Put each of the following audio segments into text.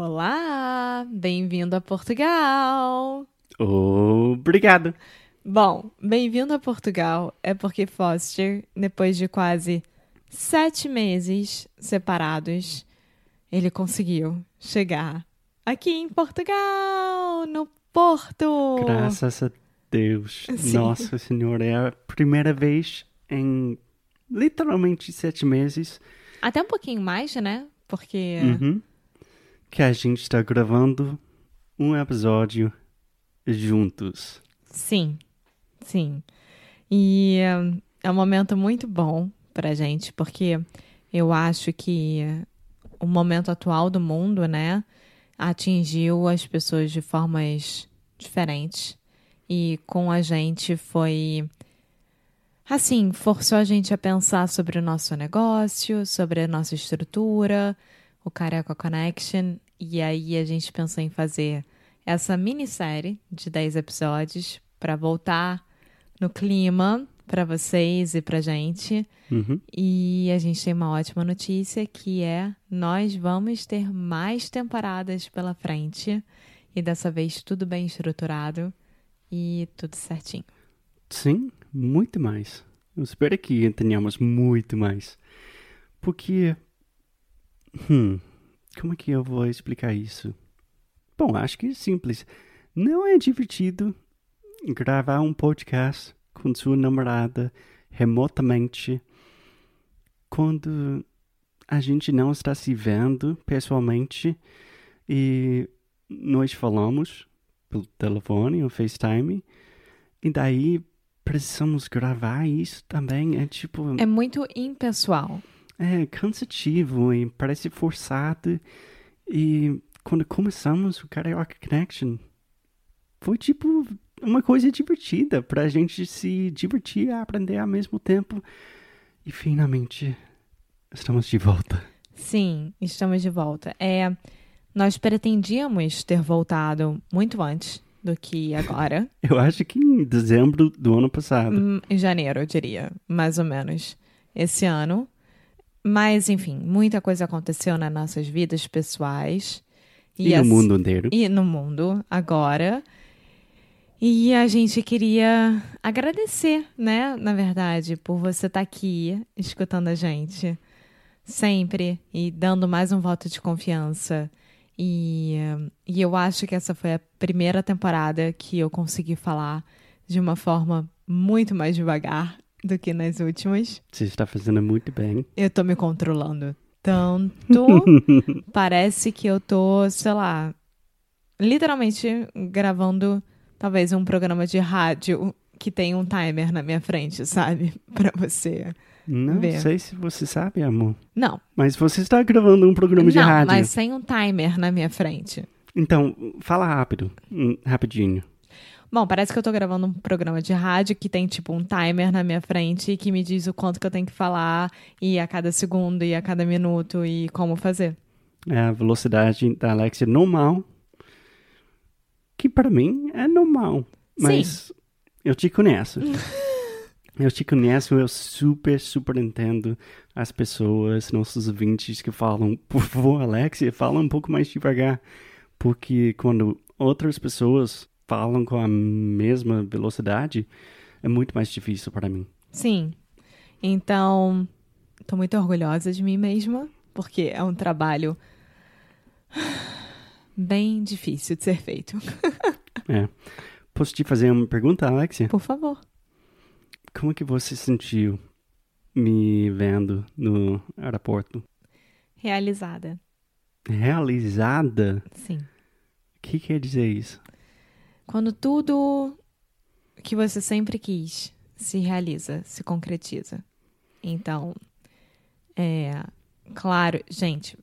Olá! Bem-vindo a Portugal! Obrigado. Bom, bem-vindo a Portugal é porque Foster, depois de quase sete meses separados, ele conseguiu chegar aqui em Portugal, no Porto. Graças a Deus. Sim. Nossa Senhora, é a primeira vez em literalmente sete meses Até um pouquinho mais, né? Porque uhum, que a gente está gravando um episódio juntos. sim, sim. E hum, é um momento muito bom pra gente, porque eu acho que o momento atual do mundo, né, atingiu as pessoas de formas diferentes. E com a gente foi. Assim, forçou a gente a pensar sobre o nosso negócio, sobre a nossa estrutura, o Careca Connection. E aí a gente pensou em fazer essa minissérie de 10 episódios para voltar no clima para vocês e pra gente. Uhum. E a gente tem uma ótima notícia que é nós vamos ter mais temporadas pela frente e dessa vez tudo bem estruturado e tudo certinho. Sim, muito mais. Eu espero que tenhamos muito mais. Porque. Hum, como é que eu vou explicar isso? Bom, acho que é simples. Não é divertido gravar um podcast com sua namorada remotamente quando a gente não está se vendo pessoalmente e nós falamos pelo telefone ou FaceTime e daí precisamos gravar isso também. É tipo. É muito impessoal. É cansativo e parece forçado. E quando começamos o Carioca Connection, foi tipo uma coisa divertida pra gente se divertir e aprender ao mesmo tempo. E finalmente estamos de volta. Sim, estamos de volta. É, nós pretendíamos ter voltado muito antes do que agora. Eu acho que em dezembro do ano passado. Hum, em janeiro, eu diria, mais ou menos, esse ano. Mas, enfim, muita coisa aconteceu nas nossas vidas pessoais. E, no assim- mundo inteiro. E no mundo, agora. E a gente queria agradecer, né, na verdade, por você estar aqui escutando a gente sempre e dando mais um voto de confiança. E, e eu acho que essa foi a primeira temporada que eu consegui falar de uma forma muito mais devagar do que nas últimas. Você está fazendo muito bem. Eu tô me controlando tanto. Parece que eu tô, sei lá, literalmente gravando talvez um programa de rádio que tem um timer na minha frente, sabe? Pra você. Não Vê. sei se você sabe, amor. Não, Mas você está gravando um programa de não, rádio. mas sem um timer na minha frente. Então, fala rápido. hum, Rapidinho. Bom, parece que eu tô gravando um programa de rádio que tem tipo um timer na minha frente que me diz o quanto que eu tenho que falar e a cada segundo e a cada minuto e como fazer. É a velocidade da Alexia normal. Que para mim é normal. Mas eu te conheço. eu te conheço, eu super, super entendo as pessoas, nossos ouvintes que falam, por favor, Alexia, fala um pouco mais devagar. Porque quando outras pessoas falam com a mesma velocidade, é muito mais difícil para mim. Sim. Então, tô muito orgulhosa de mim mesma, porque é um trabalho bem difícil de ser feito. É. Posso te fazer uma pergunta, Alexia? Por favor. como que você sentiu me vendo no aeroporto? Realizada. Realizada? Sim. O que quer dizer isso? Quando tudo que você sempre quis se realiza, se concretiza. Então, é claro, gente,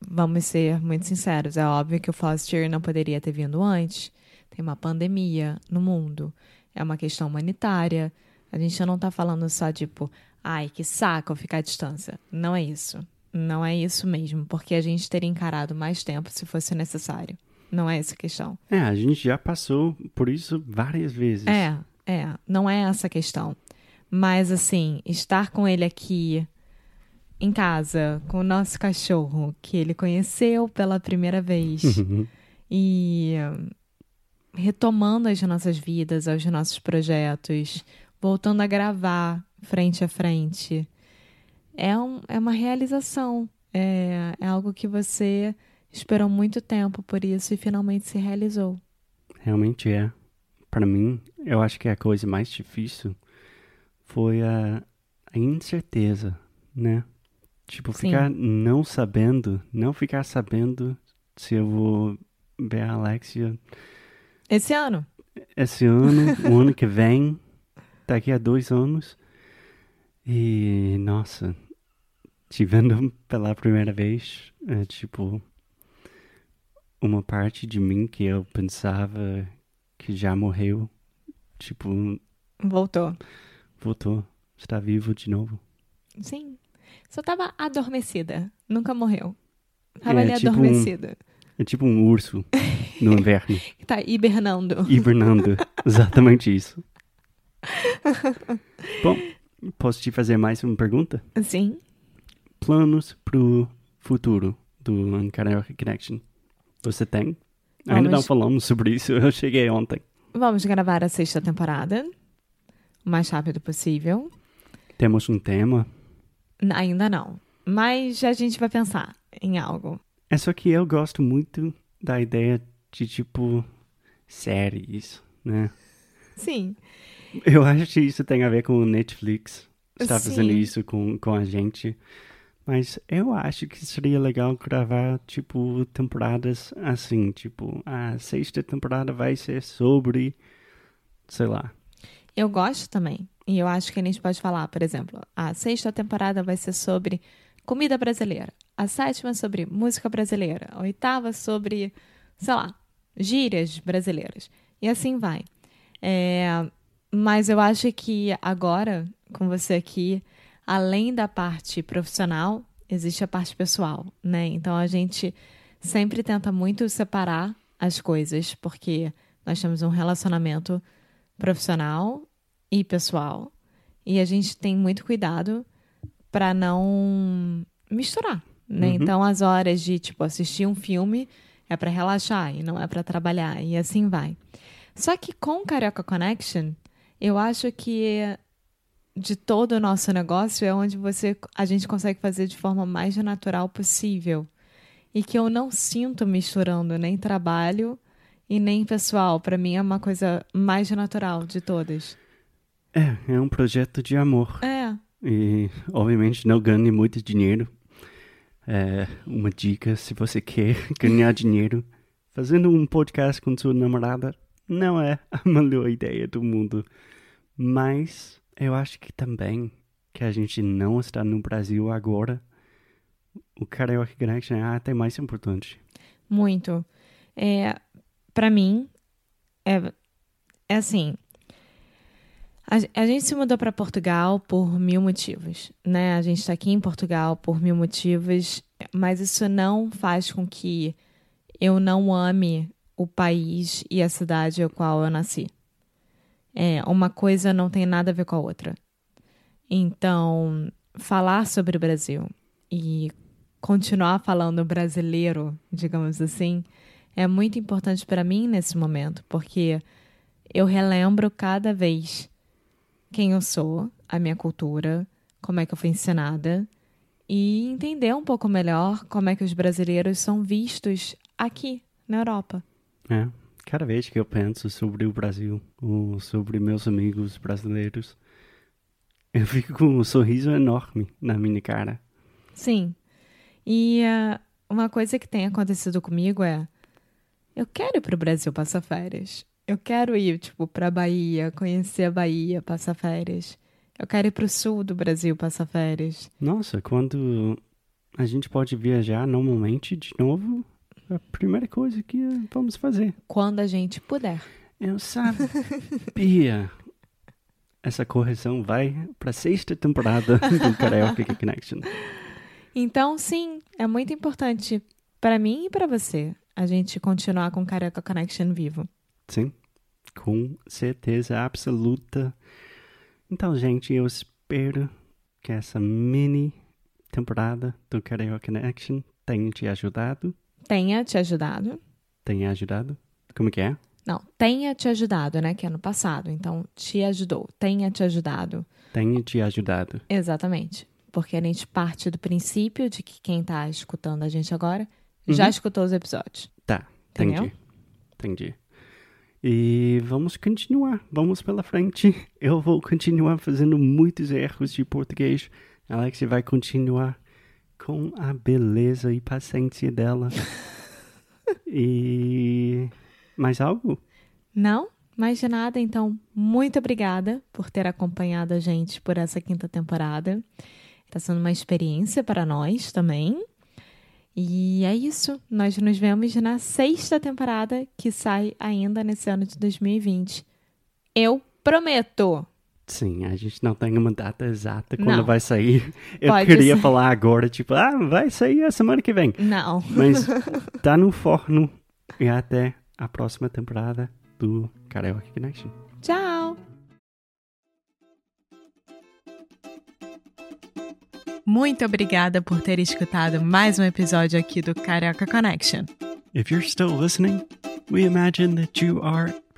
vamos ser muito sinceros, é óbvio que o Foster não poderia ter vindo antes. Tem uma pandemia no mundo, é uma questão humanitária. A gente não tá falando só tipo, ai, que saco ficar à distância. Não é isso. Não é isso mesmo, porque a gente teria encarado mais tempo se fosse necessário. Não é essa a questão. É, a gente já passou por isso várias vezes. É, é, não é essa a questão. Mas assim, estar com ele aqui em casa, com o nosso cachorro, que ele conheceu pela primeira vez, e retomando as nossas vidas, os nossos projetos, voltando a gravar frente a frente, é, um, é uma realização. É, é algo que você esperou muito tempo por isso e finalmente se realizou. Realmente é. Para mim, eu acho que a coisa mais difícil foi a, a incerteza, né? Tipo, Sim. ficar não sabendo, não ficar sabendo se eu vou ver a Alexia Esse ano? esse ano, o ano que vem, daqui a dois anos. E, nossa, te vendo pela primeira vez, é tipo, uma parte de mim que eu pensava que já morreu, tipo, Voltou. voltou, está vivo de novo. Sim. Só tava adormecida. Nunca morreu. Tava É, ali tipo um- adormecida. É tipo um urso no inverno, Tá hibernando. hibernando. Exatamente isso. Bom, posso te fazer mais uma pergunta? Sim. planos pro futuro do Karaoke Connection? Você tem? Ainda não Vamos- falamos sobre isso, eu cheguei ontem. Vamos gravar a sexta temporada. O mais rápido possível. Temos um tema. Ainda não. Mas a gente vai pensar em algo. É só que eu gosto muito da ideia de, tipo, séries, né? Sim. Eu acho que isso tem a ver com o Netflix. Está fazendo isso com, com a gente. Mas eu acho que seria legal gravar, tipo, temporadas assim. Tipo, a sexta temporada vai ser sobre, sei lá, Eu gosto também. E eu acho que a gente pode falar, por exemplo, a sexta temporada vai ser sobre comida brasileira. A sétima sobre música brasileira. A oitava sobre, sei lá, gírias brasileiras. E assim vai. É, mas eu acho que agora, com você aqui, além da parte profissional, existe a parte pessoal, né? Então a gente sempre tenta muito separar as coisas, porque nós temos um relacionamento profissional e pessoal. E a gente tem muito cuidado para não misturar, né? Uhum. Então as horas de tipo assistir um filme é para relaxar e não é para trabalhar e assim vai. Só que com Carioca Connection, eu acho que de todo o nosso negócio é onde você a gente consegue fazer de forma mais natural possível. E que eu não sinto misturando nem trabalho e nem pessoal. Para mim é uma coisa mais natural de todas. É, é um projeto de amor. É. E, obviamente, não ganhe muito dinheiro. É uma dica, se você quer ganhar dinheiro, fazendo um podcast com sua namorada não é a melhor ideia do mundo. Mas eu acho que também que a gente não está no Brasil agora, o Karaoke Connection é até mais importante. Muito. É, para mim, é, é assim. A, a gente se mudou para Portugal por mil motivos, né? A gente está aqui em Portugal por mil motivos, mas isso não faz com que eu não ame o país e a cidade ao qual eu nasci. É, uma coisa não tem nada a ver com a outra. Então, falar sobre o Brasil e continuar falando brasileiro, digamos assim, é muito importante para mim nesse momento, porque eu relembro cada vez quem eu sou, a minha cultura, como é que eu fui ensinada e entender um pouco melhor como é que os brasileiros são vistos aqui na Europa. É, cada vez que eu penso sobre o Brasil ou sobre meus amigos brasileiros, Eu fico com um sorriso enorme na minha cara. Sim. E uh, uma coisa que tem acontecido comigo é: eu quero ir pro Brasil passar férias. Eu quero ir, tipo, pra Bahia, conhecer a Bahia, passar férias. Eu quero ir pro sul do Brasil passar férias. Nossa, quando a gente pode viajar normalmente de novo, a primeira coisa que vamos fazer. Quando a gente puder. Eu sabia. Essa correção vai pra sexta temporada do Karaoke Connection. Então, sim, é muito importante para mim e para você a gente continuar com o Carioca Connection vivo. Sim, com certeza absoluta. Então, gente, eu espero que essa mini temporada do Carioca Connection tenha te ajudado. Tenha te ajudado. Tenha ajudado? Como que é? Não, tenha te ajudado, né? Que é no passado. Então, te ajudou. Tenha te ajudado. Tenha te ajudado. Exatamente. Porque a gente parte do princípio de que quem tá escutando a gente agora uhum. já escutou os episódios. Tá, Entendeu? entendi. Entendi. E vamos continuar, vamos pela frente. Eu vou continuar fazendo muitos erros de português. Alex vai continuar com a beleza e paciência dela. e mais algo? Não, mais de nada. Então, muito obrigada por ter acompanhado a gente por essa quinta temporada. Está sendo uma experiência para nós também. E é isso. Nós nos vemos na sexta temporada que sai ainda nesse ano de 2020. Eu prometo! Sim, a gente não tem uma data exata quando não. vai sair. Eu Pode queria ser. falar agora, tipo, ah, vai sair a semana que vem. Não. Mas tá no forno e até a próxima temporada do Karaoke Connection. Tchau! Muito obrigada por ter escutado mais um episódio aqui do Carioca Connection. If you're still listening, we imagine that you are